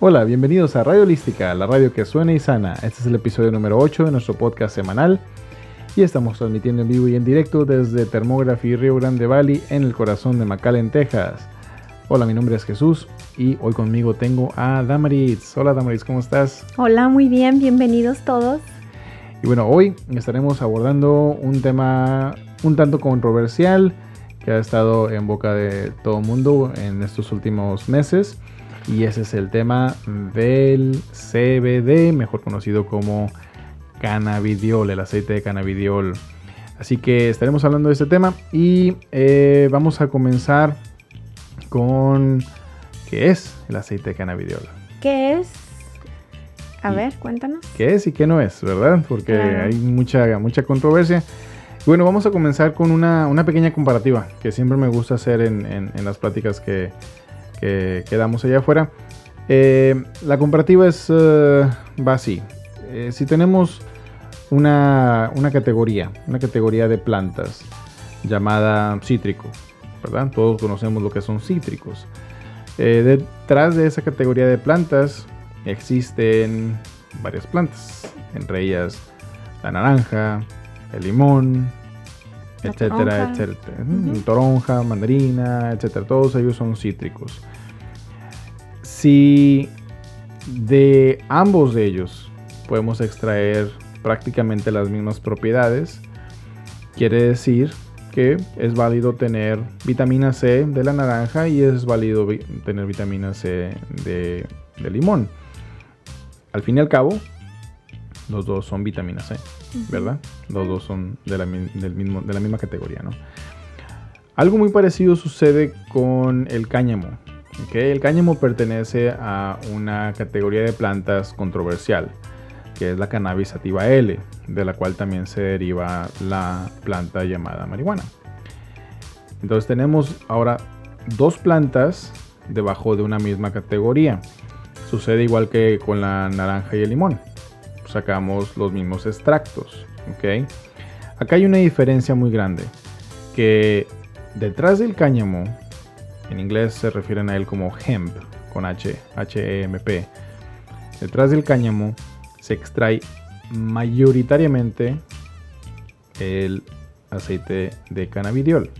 Hola, bienvenidos a Radio Holística, la radio que suena y sana. Este es el episodio número 8 de nuestro podcast semanal y estamos transmitiendo en vivo y en directo desde Thermography Río Grande Valley en el corazón de McAllen, Texas. Hola, mi nombre es Jesús y hoy conmigo tengo a Damaris. Hola Damaris, ¿cómo estás? Hola, muy bien, bienvenidos todos. Y bueno, hoy estaremos abordando un tema un tanto controversial que ha estado en boca de todo el mundo en estos últimos meses y ese es el tema del CBD, mejor conocido como cannabidiol, el aceite de cannabidiol. Así que estaremos hablando de este tema y eh, vamos a comenzar con qué es el aceite de cannabidiol. ¿Qué es? A ver, cuéntanos. ¿Qué es y qué no es, verdad? Porque hay mucha, mucha controversia. Bueno, vamos a comenzar con una, pequeña comparativa que siempre me gusta hacer en las pláticas que, que, quedamos allá afuera. Eh, la comparativa es, uh, va así. Eh, si tenemos una, categoría, una categoría de plantas llamada cítrico, ¿verdad? Todos conocemos lo que son cítricos. detrás de esa categoría de plantas existen varias plantas, entre ellas la naranja, el limón, etcétera, etcétera. Toronja, mandarina, etcétera. Todos ellos son cítricos. Si de ambos de ellos podemos extraer prácticamente las mismas propiedades, quiere decir que es válido tener vitamina C de la naranja y es válido tener vitamina C de, limón. Al fin y al cabo, los dos son vitamina C, ¿verdad? Los dos son de la, del mismo, de la misma categoría, ¿no? Algo muy parecido sucede con el cáñamo. El cáñamo pertenece a una categoría de plantas controversial, que es la cannabis sativa L, de la cual también se deriva la planta llamada marihuana. Entonces tenemos ahora dos plantas debajo de una misma categoría. Sucede igual que con la naranja y el limón. Sacamos los mismos extractos. Acá hay una diferencia muy grande. Que detrás del cáñamo en inglés se refieren a él como hemp, con H, H-E-M-P. Detrás del cáñamo se extrae mayoritariamente el aceite de cannabidiol.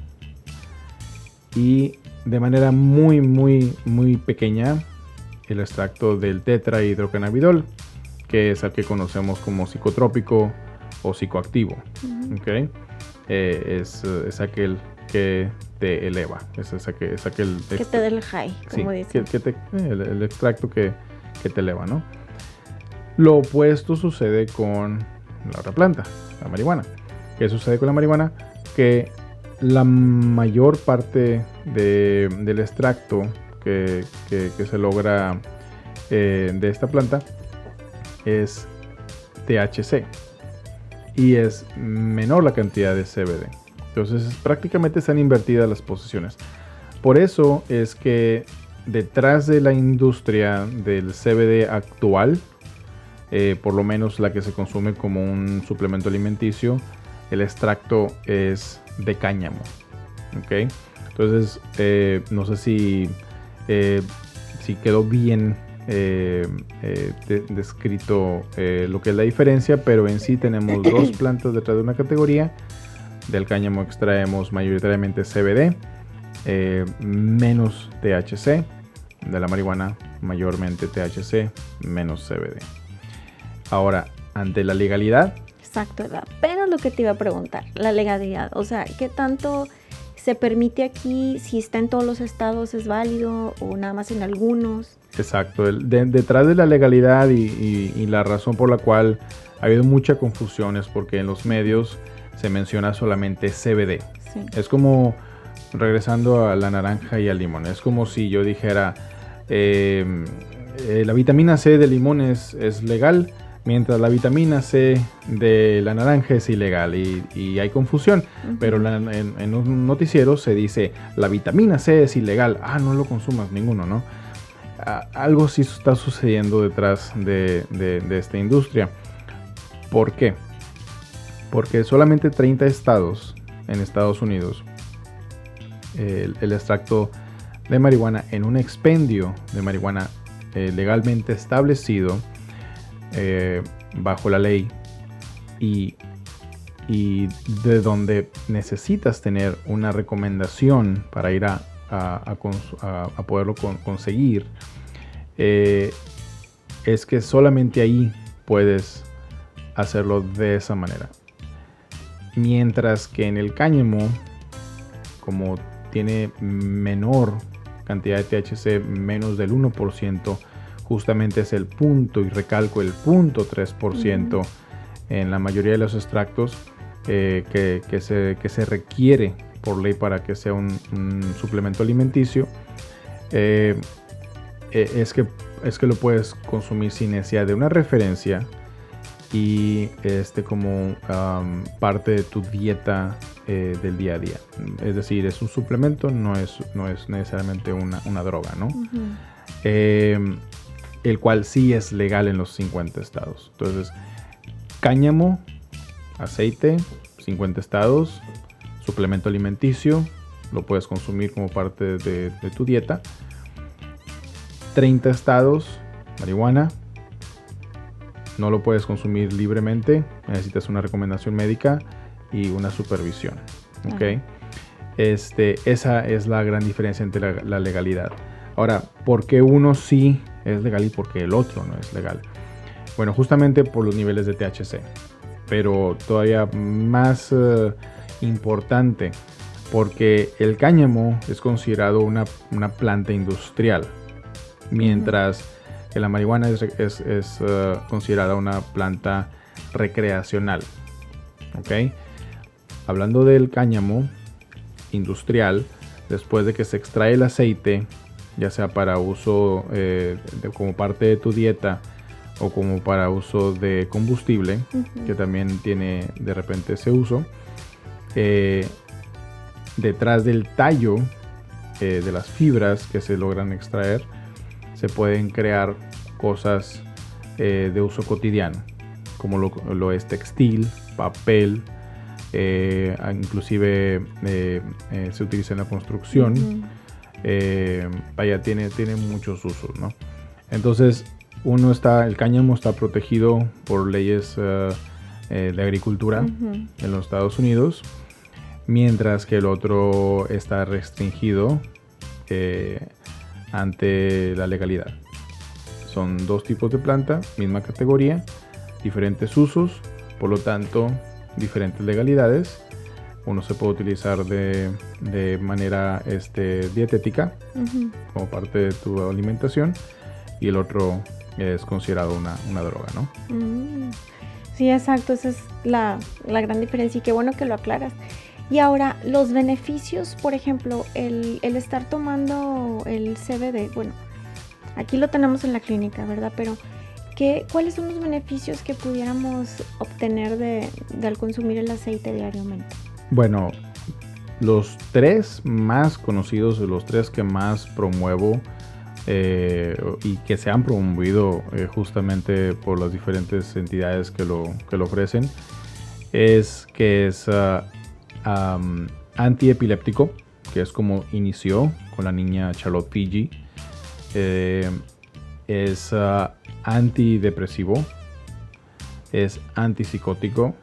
Y de manera muy, muy, muy pequeña el extracto del tetrahidrocannabidol, que es el que conocemos como psicotrópico o psicoactivo. Eh, es, es, aquel que te eleva. Es, que, es aquel que te da el high, como sí, Que, el, extracto que, te eleva, ¿no? Lo opuesto sucede con la otra planta, la marihuana. ¿Qué sucede con la marihuana? Que la mayor parte del extracto que, se logra eh, de esta planta es THC y es menor la cantidad de CBD. Entonces prácticamente están invertidas las posiciones. Por eso es que detrás de la industria del CBD actual, eh, por lo menos la que se consume como un suplemento alimenticio, el extracto es de cáñamo. ¿ok? Entonces, eh, no sé si, eh, si quedó bien descrito lo que es la diferencia, pero en sí tenemos dos plantas detrás de una categoría del cáñamo extraemos mayoritariamente CBD, eh, menos THC. De la marihuana, mayormente THC, menos CBD. Ahora, ante la legalidad. Exacto, apenas lo que te iba a preguntar, la legalidad. O sea, ¿qué tanto se permite aquí? Si está en todos los estados, ¿es válido o nada más en algunos? Exacto, detrás de la legalidad y, la razón por la cual ha habido mucha confusión es porque en los medios se menciona solamente CBD. Es como, regresando a la naranja y al limón, es como si yo dijera, em, eh, la vitamina C del limón es, legal, mientras la vitamina C de la naranja es ilegal y, hay confusión, pero en, un noticiero se dice, la vitamina C es ilegal, ah, no lo consumas ninguno, ¿no? algo sí está sucediendo detrás de, de esta industria. ¿Por qué? porque solamente 30 estados en Estados Unidos el, extracto de marihuana en un expendio de marihuana eh, legalmente establecido eh, bajo la ley y, y, de donde necesitas tener una recomendación para ir a, a, poderlo conseguir, eh, es que solamente ahí puedes hacerlo de esa manera. Mientras que en el cáñamo, como tiene menor cantidad de THC, menos del 1%, justamente es el punto, y recalco el punto 3% en la mayoría de los extractos eh, que, se, se, requiere por ley para que sea un, suplemento alimenticio. Eh, eh, es, que, es que lo puedes consumir sin necesidad de una referencia y este como parte de tu dieta del día a día. Es decir, es un suplemento, no es, no es necesariamente una, droga, ¿no? El cual sí es legal en los 50 estados. Entonces, cáñamo, aceite, 50 estados, suplemento alimenticio, lo puedes consumir como parte de, de tu dieta. 30 estados, marihuana, no lo puedes consumir libremente, necesitas una recomendación médica y una supervisión. Este, esa es la gran diferencia entre la, legalidad. Ahora, ¿por qué uno sí es legal y por qué el otro no es legal? Bueno, justamente por los niveles de THC. Pero todavía más eh, importante, porque el cáñamo es considerado una, planta industrial, mientras que la marihuana es, eh, considerada una planta recreacional. ¿Ok? Hablando del cáñamo industrial, después de que se extrae el aceite, ya sea para uso eh, como parte de tu dieta o como para uso de combustible, que también tiene de repente ese uso, eh, detrás del tallo de las fibras que se logran extraer, se pueden crear cosas eh, de uso cotidiano, como lo, es textil, papel, eh, inclusive eh, se utiliza en la construcción. Vaya, tiene, tiene muchos usos, ¿no? Entonces, uno está, el cáñamo está protegido por leyes de agricultura en los Estados Unidos, mientras que el otro está restringido ante la legalidad. Son dos tipos de planta, misma categoría, diferentes usos, por lo tanto, diferentes legalidades. Uno se puede utilizar de, manera este, dietética como parte de tu alimentación y el otro es considerado una, droga, ¿no? Mm. Sí, exacto, esa es la, la, gran diferencia y qué bueno que lo aclaras. Y ahora, los beneficios, por ejemplo, el, estar tomando el CBD, bueno, aquí lo tenemos en la clínica, ¿verdad? Pero, ¿qué, ¿cuáles son los beneficios que pudiéramos obtener de, al consumir el aceite diariamente? Bueno, los tres más conocidos, los tres que más promuevo eh, y que se han promovido eh, justamente por las diferentes entidades que lo, que lo ofrecen, es que es ah, antiepiléptico, que es como inició con la niña Charlotte Fiji. Eh, es ah, antidepresivo, es antipsicótico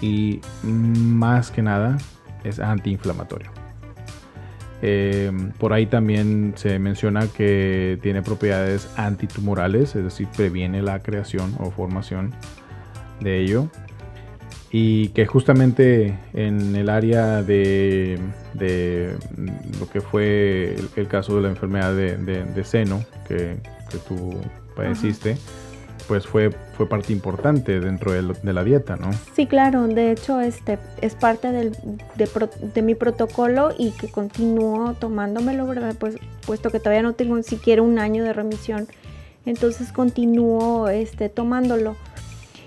y más que nada es antiinflamatorio. Eh, por ahí también se menciona que tiene propiedades antitumorales, es decir, previene la creación o formación de ello y que justamente en el área de, lo que fue el, caso de la enfermedad de, seno que, tú padeciste, pues fue, fue parte importante dentro de, la dieta, ¿no? Sí, claro, de hecho este es parte del, de, mi protocolo y que continúo tomándomelo, ¿verdad? Pues puesto que todavía no tengo ni siquiera un año de remisión, entonces continúo este, tomándolo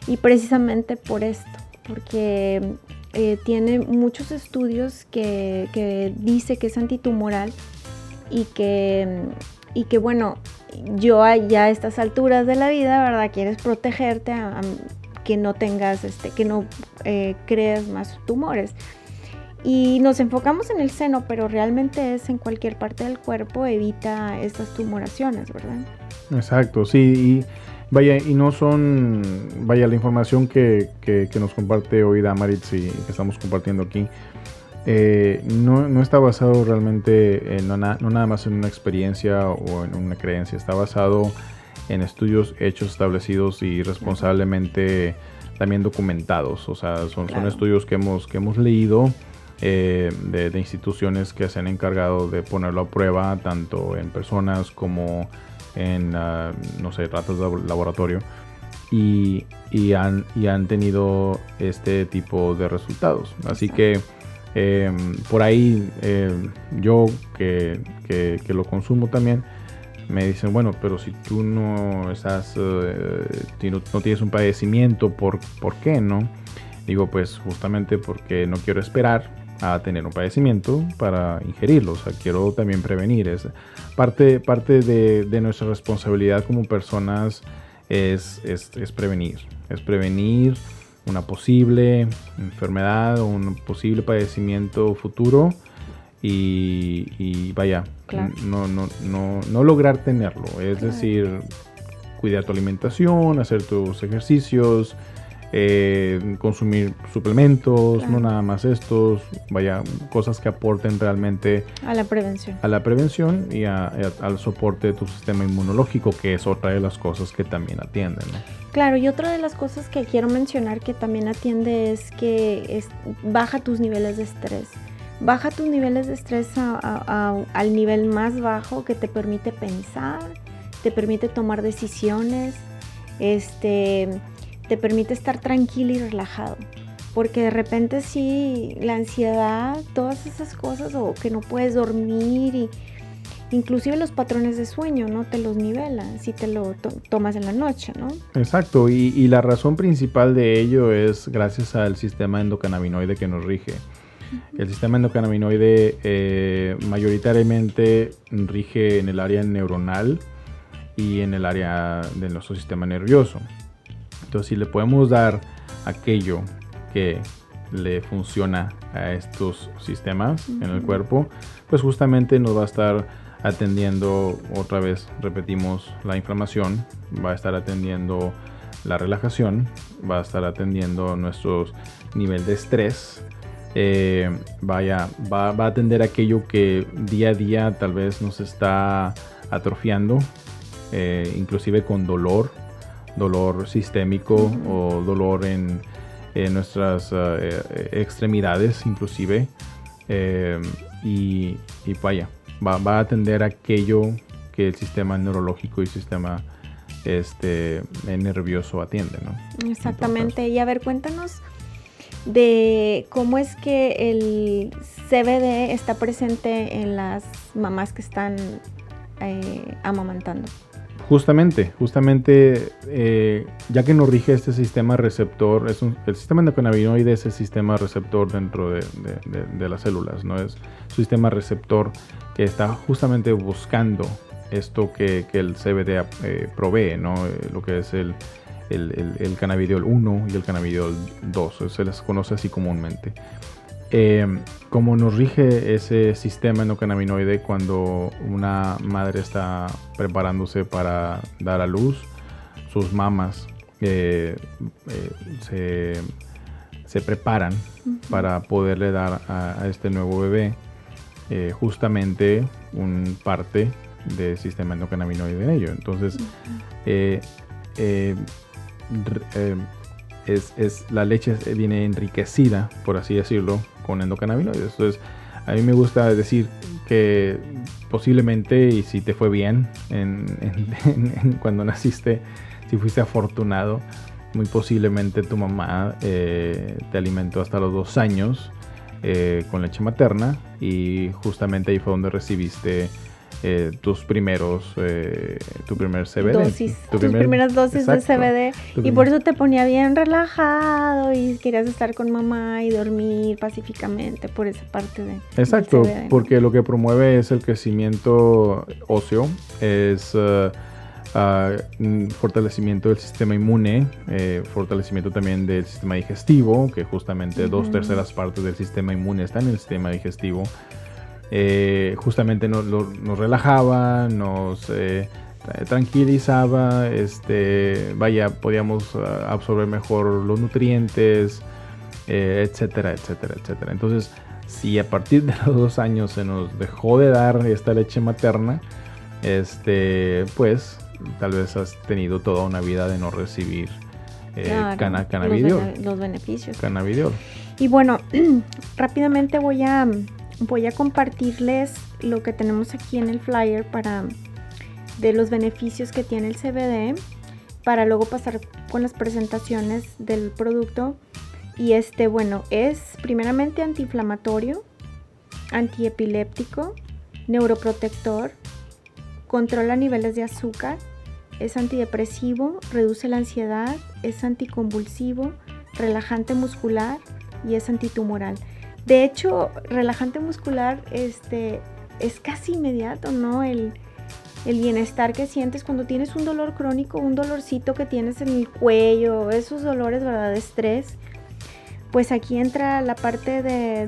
y precisamente por esto porque eh, tiene muchos estudios que, dice que es antitumoral y que, y que bueno, yo ya a estas alturas de la vida, ¿verdad? Quieres protegerte que no tengas, este, que no eh, creas más tumores. Y nos enfocamos en el seno, pero realmente es en cualquier parte del cuerpo, evita estas tumoraciones, ¿verdad? Exacto, sí, y vaya, y no son, vaya, la información que, que, nos comparte hoy Damaritz y que estamos compartiendo aquí, eh, no, no, está basado realmente, en, no, no, nada más en una experiencia o en una creencia, está basado en estudios hechos, establecidos y responsablemente también documentados, o sea, son, son estudios que hemos, que hemos leído eh, de, instituciones que se han encargado de ponerlo a prueba tanto en personas como en, ah, no sé, ratas de laboratorio y, han, y han tenido este tipo de resultados. Así que em, por ahí em, yo que, lo consumo también, me dicen, bueno, pero si tú no estás, eh, no, no, tienes un padecimiento, ¿por, ¿por qué no? Digo, pues justamente porque no quiero esperar a tener un padecimiento para ingerirlo. O sea, quiero también prevenir. Es parte, parte de, nuestra responsabilidad como personas es, es, prevenir. Es prevenir una posible enfermedad o un posible padecimiento futuro y, vaya, no, no, no, no, lograr tenerlo. Es decir, cuidar tu alimentación, hacer tus ejercicios, eh, consumir suplementos, no nada más estos, vaya, cosas que aporten realmente a la prevención. A la prevención y al soporte de tu sistema inmunológico, que es otra de las cosas que también atienden. Claro, y otra de las cosas que quiero mencionar que también atiende es que baja tus niveles de estrés. Baja tus niveles de estrés al nivel más bajo que te permite pensar, te permite tomar decisiones, este, te permite estar tranquilo y relajado. Porque de repente sí, la ansiedad, todas esas cosas, o que no puedes dormir y inclusive los patrones de sueño, ¿no? Te los nivelan si te lo tomas en la noche, ¿no? Exacto, y, la razón principal de ello es gracias al sistema endocannabinoide que nos rige. El sistema endocannabinoide eh, mayoritariamente rige en el área neuronal y en el área de nuestro sistema nervioso. Entonces, si le podemos dar aquello que le funciona a estos sistemas en el cuerpo, pues justamente nos va a estar atendiendo, otra vez repetimos, la inflamación, va a estar atendiendo la relajación, va a estar atendiendo nuestros nivel de estrés, eh, vaya, va, a atender aquello que día a día tal vez nos está atrofiando, eh, inclusive con dolor, dolor sistémico o dolor en, nuestras eh, eh, extremidades inclusive. Eh, y, vaya, va, a atender aquello que el sistema neurológico y sistema este, nervioso atiende. ¿no? Exactamente. Y a ver, cuéntanos de cómo es que el CBD está presente en las mamás que están amamantando. Justamente, justamente, eh, ya que nos rige este sistema receptor, es el sistema endocannabinoide es el sistema receptor dentro de, las células, ¿no? Es un sistema receptor que está justamente buscando esto que, el CBD eh, provee, ¿no? Eh, lo que es el, el, el, cannabidiol 1 y el cannabidiol 2, se les conoce así comúnmente. Eh, como nos rige ese sistema endocannabinoide cuando una madre está preparándose para dar a luz, sus mamas eh, eh, se, preparan para poderle dar a, este nuevo bebé justamente un parte del sistema endocannabinoide de ello. Entonces, es, la leche viene enriquecida, por así decirlo, con endocannabinoides. Entonces, a mí me gusta decir que posiblemente, y si te fue bien cuando naciste, si fuiste afortunado, muy posiblemente tu mamá eh, te alimentó hasta los dos años eh, con leche materna y justamente ahí fue donde recibiste eh, tus primeros, eh, tu primer CBD. Dosis, tus primeras dosis de CBD. y por eso te ponía bien relajado y querías estar con mamá y dormir pacíficamente por esa parte de... Exacto, porque lo que promueve es el crecimiento óseo, es... Eh, fortalecimiento del sistema inmune, eh, fortalecimiento también del sistema digestivo, que justamente dos terceras partes del sistema inmune están en el sistema digestivo. Eh, justamente nos, relajaba, nos eh, tranquilizaba, este, vaya, podíamos ah, absorber mejor los nutrientes, etcétera, etcétera, etcétera. Entonces, si a partir de los dos años se nos dejó de dar esta leche materna, este, pues tal vez has tenido toda una vida de no recibir eh, cannabidiol. Los, beneficios. Cannabidiol. Y bueno, rápidamente voy a, voy a compartirles lo que tenemos aquí en el flyer para de los beneficios que tiene el CBD para luego pasar con las presentaciones del producto. Y este, bueno, es primeramente antiinflamatorio, antiepiléptico, neuroprotector, controla niveles de azúcar, es antidepresivo, reduce la ansiedad, es anticonvulsivo, relajante muscular y es antitumoral. De hecho, relajante muscular este, es casi inmediato, ¿no? El, el bienestar que sientes cuando tienes un dolor crónico, un dolorcito que tienes en el cuello, esos dolores, ¿verdad? De estrés pues aquí entra la parte de,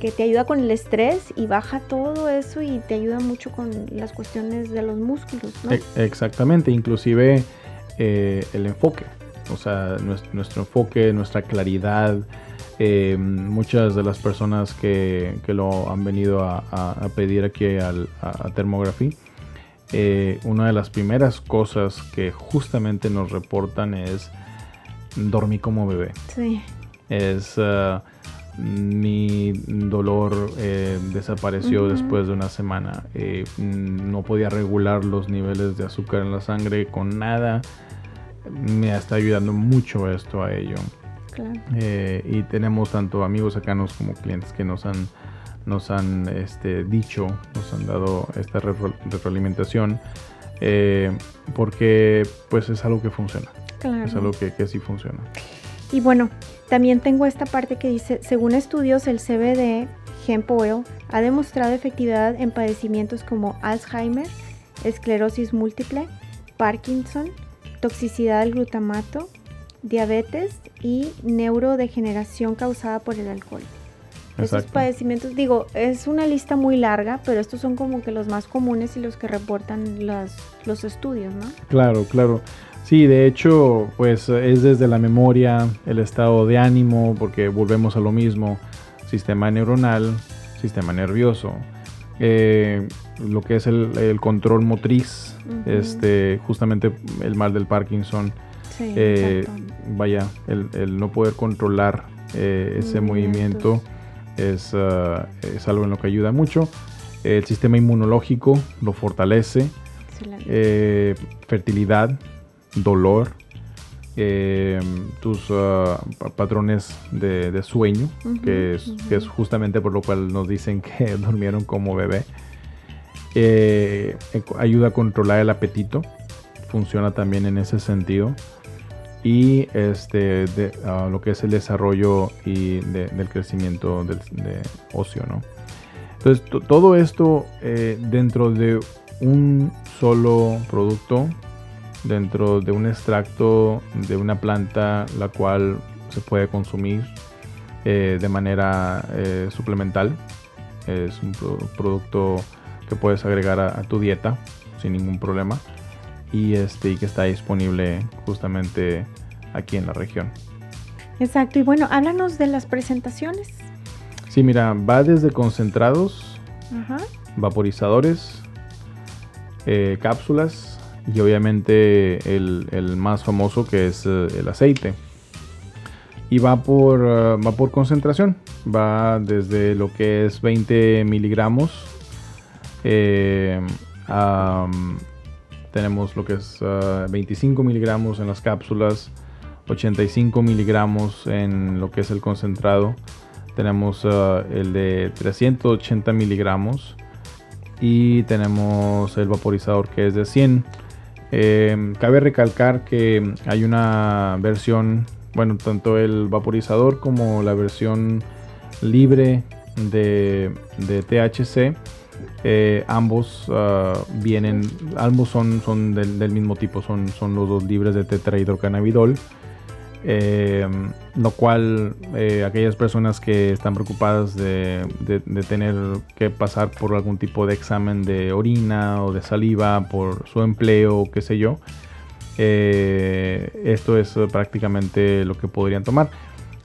que te ayuda con el estrés y baja todo eso y te ayuda mucho con las cuestiones de los músculos. ¿no? E, exactamente, inclusive eh, el enfoque, o sea, nuestro, enfoque, nuestra claridad. Eh, muchas de las personas que, lo han venido a, pedir aquí al, a, Thermography, eh, una de las primeras cosas que justamente nos reportan es dormí como bebé. Sí. Es. Uh, mi dolor eh, desapareció después de una semana. Eh, no podía regular los niveles de azúcar en la sangre con nada. Me está ayudando mucho esto a ello. Claro. Eh, y tenemos tanto amigos cercanos como clientes que nos han, nos han este, dicho, nos han dado esta retroalimentación. porque pues es algo que funciona. Es algo que, que sí funciona. Y bueno, también tengo esta parte que dice, según estudios, el CBD hemp oil ha demostrado efectividad en padecimientos como Alzheimer, esclerosis múltiple, Parkinson, toxicidad del glutamato, diabetes y neurodegeneración causada por el alcohol. Esos padecimientos, digo, es una lista muy larga, pero estos son como que los más comunes y los que reportan los, los estudios, ¿no? Claro, claro. Sí, de hecho, pues es desde la memoria, el estado de ánimo, porque volvemos a lo mismo, sistema neuronal, sistema nervioso, eh, lo que es el, control motriz, este, justamente el mal del Parkinson, eh, vaya, el, no poder controlar eh, ese movimiento es, uh, es, algo en lo que ayuda mucho. El sistema inmunológico lo fortalece, fertilidad, dolor, eh, tus uh, patrones de, sueño, que, es, justamente por lo cual nos dicen que durmieron como bebé. Eh, ayuda a controlar el apetito, funciona también en ese sentido. Y este, de, uh, lo que es el desarrollo y del crecimiento del, de ocio, ¿no? Entonces, todo esto eh, dentro de un solo producto dentro de un extracto de una planta la cual se puede consumir eh, de manera eh, suplemental. Es un producto que puedes agregar a, tu dieta sin ningún problema y, este, y que está disponible justamente aquí en la región. Exacto, y bueno, háblanos de las presentaciones. Sí, mira, va desde concentrados, vaporizadores, eh, cápsulas, y obviamente el, más famoso que es eh, el aceite. Y va por, eh, va por concentración, va desde lo que es 20 miligramos. Eh, tenemos lo que es 25 miligramos en las cápsulas, 85 miligramos en lo que es el concentrado. Tenemos el de 380 miligramos y tenemos el vaporizador que es de 100 Em, cabe recalcar que hay una versión, bueno, tanto el vaporizador como la versión libre de, THC Eh, ambos ah, vienen, ambos son, son del, mismo tipo, son, son los dos libres de tetrahidrocannabidol. Eh, lo cual eh, aquellas personas que están preocupadas de, tener que pasar por algún tipo de examen de orina o de saliva por su empleo qué sé yo, esto es prácticamente lo que podrían tomar.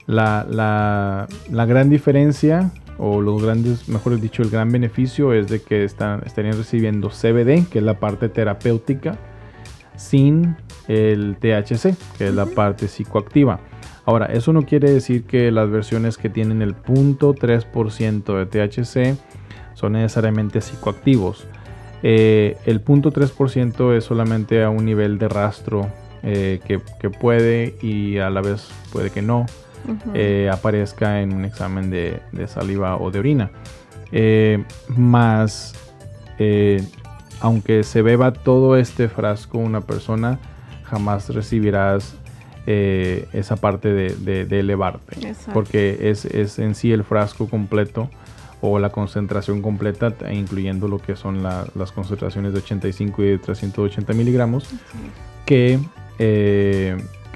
La, la gran diferencia o los grandes, mejor dicho, el gran beneficio es de que están, estarían recibiendo CBD, que es la parte terapéutica, sin el THC, que es la parte psicoactiva. Ahora, eso no quiere decir que las versiones que tienen el 0.3% de THC son necesariamente psicoactivos. Eh, el 0.3% es solamente a un nivel de rastro eh, que, que puede y a la vez puede que no eh, aparezca en un examen de, saliva o de orina. Eh, más, eh, aunque se beba todo este frasco una persona, jamás recibirás esa parte de, elevarte. Porque es, en sí el frasco completo o la concentración completa, incluyendo lo que son las concentraciones de 85 y de 380 miligramos, que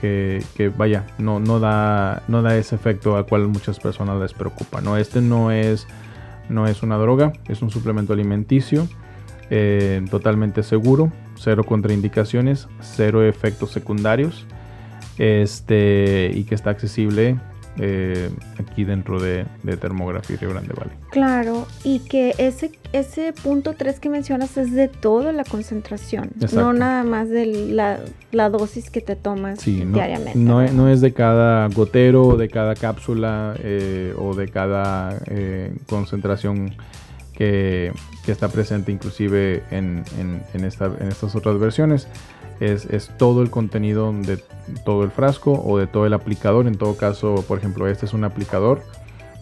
que, vaya, no, no, da, no da ese efecto al cual muchas personas les preocupa. ¿no? Este no es, no es una droga, es un suplemento alimenticio eh, totalmente seguro, cero contraindicaciones, cero efectos secundarios este, y que está accesible eh, aquí dentro de, de Termografía Río Grande Valley. Claro, y que ese, ese punto 3 que mencionas es de toda la concentración, no nada más de la, dosis que te tomas diariamente. No, no, es de cada gotero, de cada cápsula eh, o de cada eh, concentración que, que, está presente inclusive en, en, en, esta, en estas otras versiones es, todo el contenido de todo el frasco o de todo el aplicador. En todo caso, por ejemplo, este es un aplicador.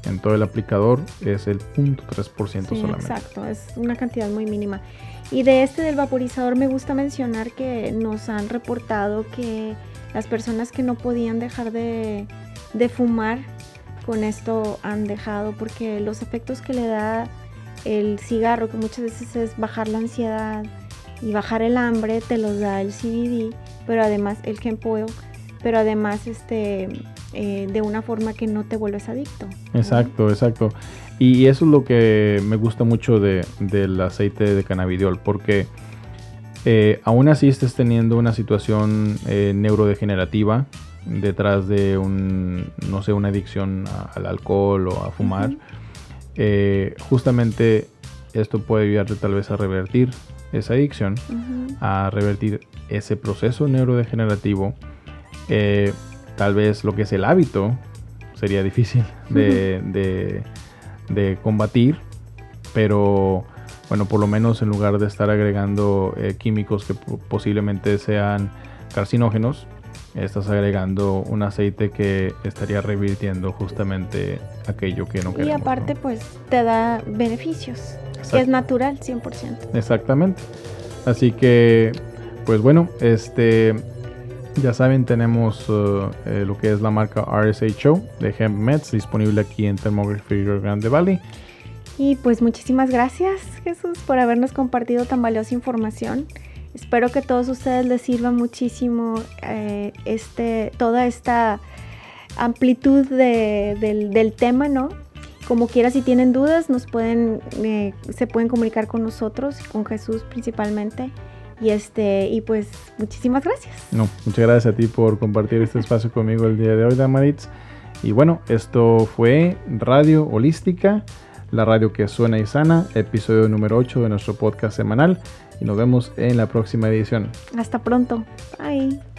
En todo el aplicador es el 0.3% sí, solamente. Exacto, es una cantidad muy mínima. Y de este del vaporizador me gusta mencionar que nos han reportado que las personas que no podían dejar de, de fumar con esto han dejado porque los efectos que le da el cigarro, que muchas veces es bajar la ansiedad, y bajar el hambre te los da el CBD, pero además el hemp oil, pero además este eh, de una forma que no te vuelves adicto. Exacto, exacto. Y eso es lo que me gusta mucho de, del aceite de cannabidiol, porque eh, aún así estés teniendo una situación eh, neurodegenerativa detrás de un, no sé, una adicción al alcohol o a fumar, justamente esto puede ayudarte tal vez a revertir esa adicción, a revertir ese proceso neurodegenerativo. Eh, tal vez lo que es el hábito sería difícil de, combatir, pero bueno, por lo menos en lugar de estar agregando eh, químicos que posiblemente sean carcinógenos, estás agregando un aceite que estaría revirtiendo justamente aquello que no queremos. Y aparte, pues te da beneficios es natural, 100%. Exactamente. Así que, pues bueno, este, ya saben, tenemos uh, eh, lo que es la marca RSHO de Hemp Meds disponible aquí en Thermography Grande Valley. Y pues muchísimas gracias Jesús por habernos compartido tan valiosa información. Espero que a todos ustedes les sirva muchísimo eh, este, toda esta amplitud del, del tema, ¿no? Como quiera, si tienen dudas, nos pueden, eh, se pueden comunicar con nosotros, con Jesús principalmente. Y este, y pues muchísimas gracias. No, muchas gracias a ti por compartir este espacio conmigo el día de hoy, Damaritz. Y bueno, esto fue Radio Holística, la radio que suena y sana, episodio número 8 de nuestro podcast semanal. Y nos vemos en la próxima edición. Hasta pronto. Bye.